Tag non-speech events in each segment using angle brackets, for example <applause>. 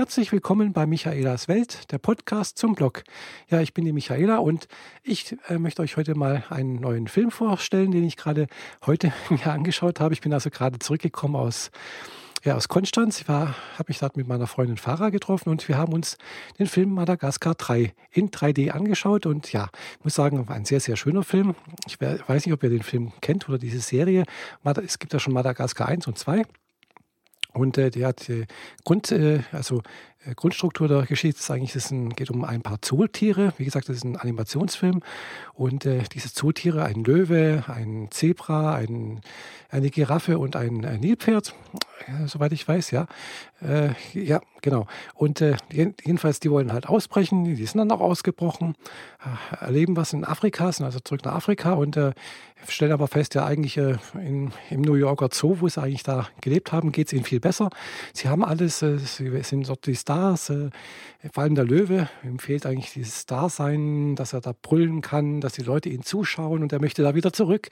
Herzlich willkommen bei Michaelas Welt, der Podcast zum Blog. Ja, ich bin die Michaela und ich äh, möchte euch heute mal einen neuen Film vorstellen, den ich gerade heute <laughs> mir angeschaut habe. Ich bin also gerade zurückgekommen aus ja, aus Konstanz. Ich habe mich dort mit meiner Freundin Farah getroffen und wir haben uns den Film Madagaskar 3 in 3D angeschaut. Und ja, ich muss sagen, ein sehr, sehr schöner Film. Ich weiß nicht, ob ihr den Film kennt oder diese Serie. Es gibt ja schon Madagaskar 1 und 2. Und äh, die hat äh, Grund, äh, also äh, Grundstruktur der Geschichte ist eigentlich, es geht um ein paar Zooltiere. Wie gesagt, das ist ein Animationsfilm. Und äh, diese Zooltiere, ein Löwe, ein Zebra, ein, eine Giraffe und ein, ein Nilpferd, äh, soweit ich weiß, ja. Äh, ja, genau. Und äh, jedenfalls, die wollen halt ausbrechen. Die sind dann auch ausgebrochen, äh, erleben was in Afrika, sind also zurück nach Afrika und stellen aber fest, ja, eigentlich in, im New Yorker Zoo, wo sie eigentlich da gelebt haben, geht es ihnen viel besser. Sie haben alles, sie sind dort die Stars, äh, vor allem der Löwe, ihm fehlt eigentlich dieses Dasein, dass er da brüllen kann, dass die Leute ihn zuschauen und er möchte da wieder zurück.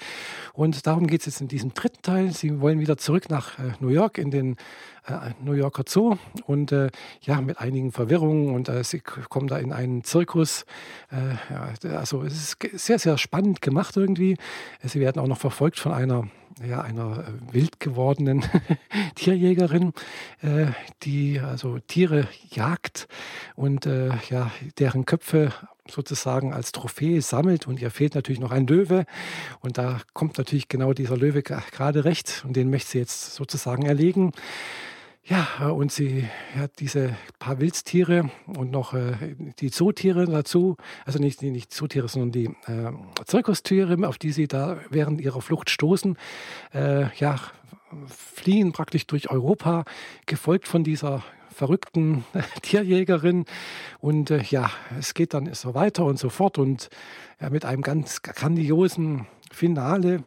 Und darum geht es jetzt in diesem dritten Teil. Sie wollen wieder zurück nach äh, New York in den äh, New Yorker Zoo und äh, ja, mit einigen Verwirrungen und äh, sie kommen da in einen Zirkus. Äh, ja, also es ist sehr, sehr spannend gemacht irgendwie. Sie werden auch noch verfolgt von einer ja, einer äh, wild gewordenen <laughs> Tierjägerin, äh, die also Tiere jagt und äh, ja, deren Köpfe sozusagen als Trophäe sammelt. Und ihr fehlt natürlich noch ein Löwe. Und da kommt natürlich genau dieser Löwe gerade recht. Und den möchte sie jetzt sozusagen erlegen. Ja, und sie hat diese paar Wildtiere und noch äh, die Zootiere dazu, also nicht, nicht Zootiere, sondern die äh, Zirkustiere, auf die sie da während ihrer Flucht stoßen, äh, ja, fliehen praktisch durch Europa, gefolgt von dieser verrückten <laughs> Tierjägerin. Und äh, ja, es geht dann so weiter und so fort. Und mit einem ganz grandiosen Finale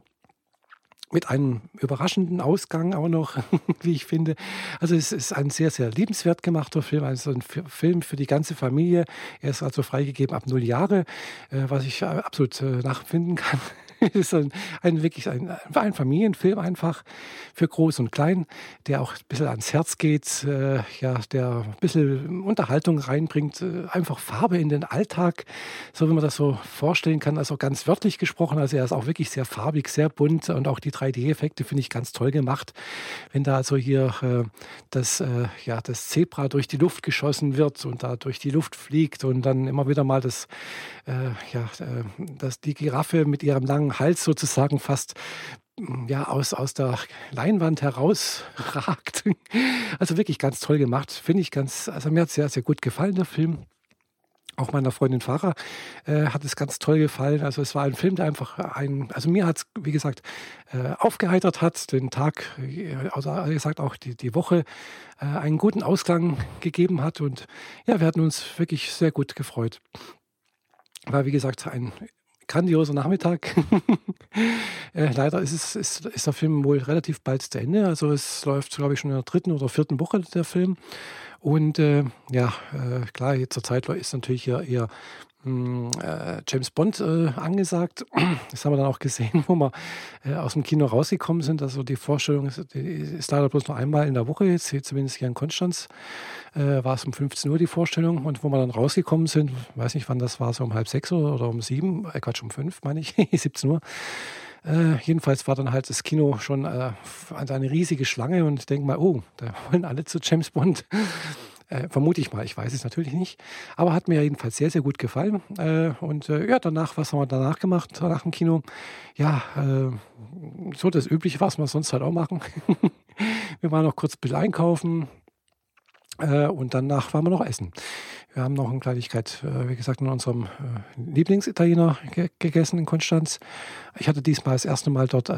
mit einem überraschenden Ausgang auch noch, <laughs> wie ich finde. Also es ist ein sehr, sehr liebenswert gemachter Film, also ein Film für die ganze Familie. Er ist also freigegeben ab null Jahre, äh, was ich absolut äh, nachfinden kann. Es <laughs> ist ein, ein wirklich ein, ein, Familienfilm einfach für Groß und Klein, der auch ein bisschen ans Herz geht, äh, ja, der ein bisschen Unterhaltung reinbringt, äh, einfach Farbe in den Alltag, so wie man das so vorstellen kann, also ganz wörtlich gesprochen. Also er ist auch wirklich sehr farbig, sehr bunt und auch die 3D-Effekte finde ich ganz toll gemacht. Wenn da also hier äh, das, äh, ja, das Zebra durch die Luft geschossen wird und da durch die Luft fliegt und dann immer wieder mal das, äh, ja, äh, das, die Giraffe mit ihrem langen Hals sozusagen fast mm, ja, aus, aus der Leinwand herausragt. <laughs> Also wirklich ganz toll gemacht. Finde ich ganz, also mir hat sehr, sehr gut gefallen, der Film. Auch meiner Freundin Farah äh, hat es ganz toll gefallen. Also es war ein Film, der einfach ein, also mir hat es, wie gesagt, äh, aufgeheitert hat, den Tag, äh, also wie gesagt auch die, die Woche äh, einen guten Ausklang gegeben hat. Und ja, wir hatten uns wirklich sehr gut gefreut. War wie gesagt ein grandioser Nachmittag. <laughs> äh, leider ist, es, ist, ist der Film wohl relativ bald zu Ende. Also es läuft, glaube ich, schon in der dritten oder vierten Woche der Film. Und äh, ja, äh, klar, zur Zeit ist natürlich hier eher äh, James Bond äh, angesagt. <clears throat> Das haben wir dann auch gesehen, wo wir äh, aus dem Kino rausgekommen sind. Also die Vorstellung ist, ist leider bloß noch einmal in der Woche, jetzt zumindest hier in Konstanz, äh, war es um 15 Uhr die Vorstellung. Und wo wir dann rausgekommen sind, weiß nicht wann das war, so um halb sechs oder, oder um sieben, äh, Quatsch, um fünf meine ich, <laughs> 17 Uhr. Äh, jedenfalls war dann halt das Kino schon äh, eine riesige Schlange und ich denke mal, oh, da wollen alle zu James Bond. Äh, vermute ich mal, ich weiß es natürlich nicht. Aber hat mir jedenfalls sehr, sehr gut gefallen. Äh, und äh, ja, danach, was haben wir danach gemacht, nach dem Kino? Ja, äh, so das Übliche, was wir sonst halt auch machen. <laughs> wir waren noch kurz ein bisschen einkaufen, äh, und danach waren wir noch essen. Wir haben noch eine Kleinigkeit, äh, wie gesagt, in unserem Lieblingsitaliener gegessen in Konstanz. Ich hatte diesmal das erste Mal dort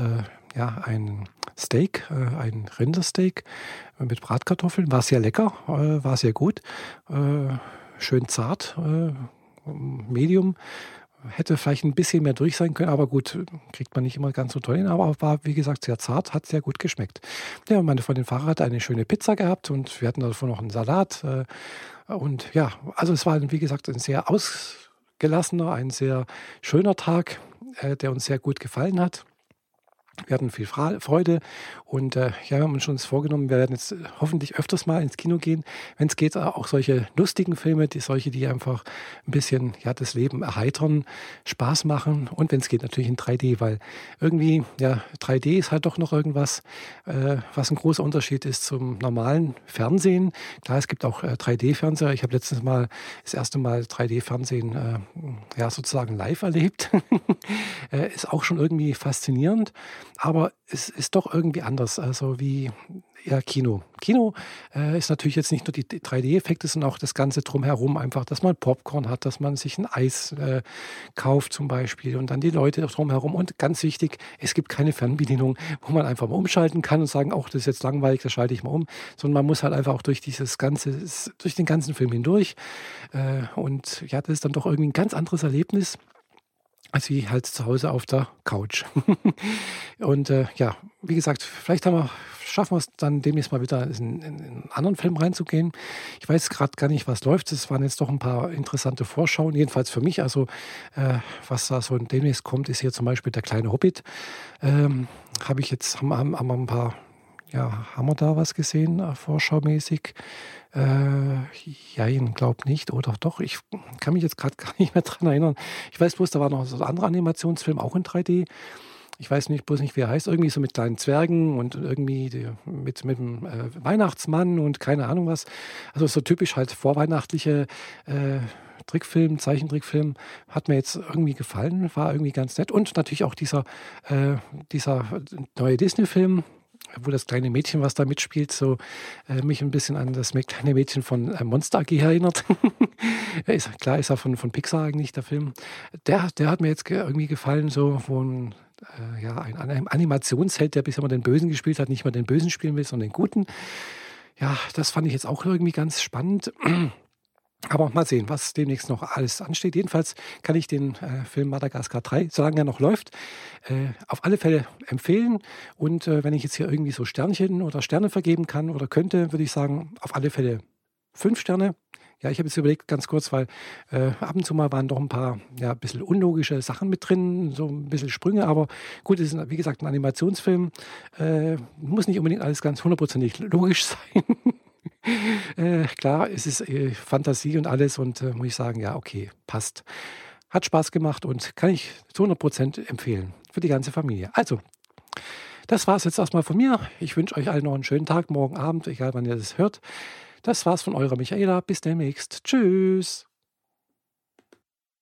ja, ein Steak, ein Rindersteak mit Bratkartoffeln. War sehr lecker, war sehr gut, schön zart, medium hätte vielleicht ein bisschen mehr durch sein können, aber gut, kriegt man nicht immer ganz so toll hin. Aber war, wie gesagt, sehr zart, hat sehr gut geschmeckt. Ja, meine Freundin Farah hat eine schöne Pizza gehabt und wir hatten davor noch einen Salat. Äh, und ja, also es war, wie gesagt, ein sehr ausgelassener, ein sehr schöner Tag, äh, der uns sehr gut gefallen hat. Wir hatten viel Freude und äh, ja, wir haben uns schon vorgenommen, wir werden jetzt hoffentlich öfters mal ins Kino gehen, wenn es geht, auch solche lustigen Filme, die solche, die einfach ein bisschen ja, das Leben erheitern, Spaß machen und wenn es geht, natürlich in 3D, weil irgendwie, ja, 3D ist halt doch noch irgendwas, äh, was ein großer Unterschied ist zum normalen Fernsehen. Klar, es gibt auch äh, 3D-Fernseher. Ich habe letztens mal das erste Mal 3D-Fernsehen äh, ja, sozusagen live erlebt. <laughs> Äh, ist auch schon irgendwie faszinierend aber es ist doch irgendwie anders, also wie ja, Kino. Kino äh, ist natürlich jetzt nicht nur die 3D-Effekte, sondern auch das Ganze drumherum, einfach, dass man Popcorn hat, dass man sich ein Eis äh, kauft zum Beispiel und dann die Leute drumherum. Und ganz wichtig, es gibt keine Fernbedienung, wo man einfach mal umschalten kann und sagen, auch das ist jetzt langweilig, das schalte ich mal um, sondern man muss halt einfach auch durch dieses ganze, durch den ganzen Film hindurch. Äh, und ja, das ist dann doch irgendwie ein ganz anderes Erlebnis als wie halt zu Hause auf der Couch. <laughs> und äh, ja, wie gesagt, vielleicht haben wir, schaffen wir es dann demnächst mal wieder in, in, in einen anderen Film reinzugehen. Ich weiß gerade gar nicht, was läuft. Es waren jetzt doch ein paar interessante Vorschauen, jedenfalls für mich. Also äh, was da so demnächst kommt, ist hier zum Beispiel der kleine Hobbit. Ähm, Habe ich jetzt, haben, haben, haben wir ein paar ja, haben wir da was gesehen, äh, vorschaumäßig? Äh, ja, ich glaube nicht. Oder doch, ich kann mich jetzt gerade <laughs> gar nicht mehr dran erinnern. Ich weiß bloß, da war noch so ein anderer Animationsfilm, auch in 3D. Ich weiß nicht, bloß nicht, wie er heißt. Irgendwie so mit kleinen Zwergen und irgendwie die, mit, mit dem äh, Weihnachtsmann und keine Ahnung was. Also so typisch halt vorweihnachtliche äh, Trickfilm, Zeichentrickfilm, hat mir jetzt irgendwie gefallen, war irgendwie ganz nett. Und natürlich auch dieser, äh, dieser neue Disney-Film, wo das kleine Mädchen, was da mitspielt, so äh, mich ein bisschen an das kleine Mädchen von äh, Monster AG erinnert. <laughs> ist, klar ist er von, von Pixar eigentlich, der Film. Der, der hat mir jetzt irgendwie gefallen, so ein, äh, ja, ein, ein Animationsheld, der bisher mal den Bösen gespielt hat, nicht mal den Bösen spielen will, sondern den Guten. Ja, das fand ich jetzt auch irgendwie ganz spannend. <clears throat> Aber mal sehen, was demnächst noch alles ansteht. Jedenfalls kann ich den äh, Film Madagaskar 3, solange er noch läuft, äh, auf alle Fälle empfehlen. Und äh, wenn ich jetzt hier irgendwie so Sternchen oder Sterne vergeben kann oder könnte, würde ich sagen, auf alle Fälle fünf Sterne. Ja, ich habe jetzt überlegt, ganz kurz, weil äh, ab und zu mal waren doch ein paar, ja, ein bisschen unlogische Sachen mit drin, so ein bisschen Sprünge, aber gut, es ist, wie gesagt, ein Animationsfilm. Äh, muss nicht unbedingt alles ganz hundertprozentig logisch <laughs> sein. äh, klar, es ist äh, Fantasie und alles und äh, muss ich sagen, ja, okay, passt. Hat Spaß gemacht und kann ich zu 100% empfehlen für die ganze Familie. Also, das war es jetzt erstmal von mir. Ich wünsche euch allen noch einen schönen Tag, morgen Abend, egal wann ihr das hört. Das war's von eurer Michaela. Bis demnächst. Tschüss.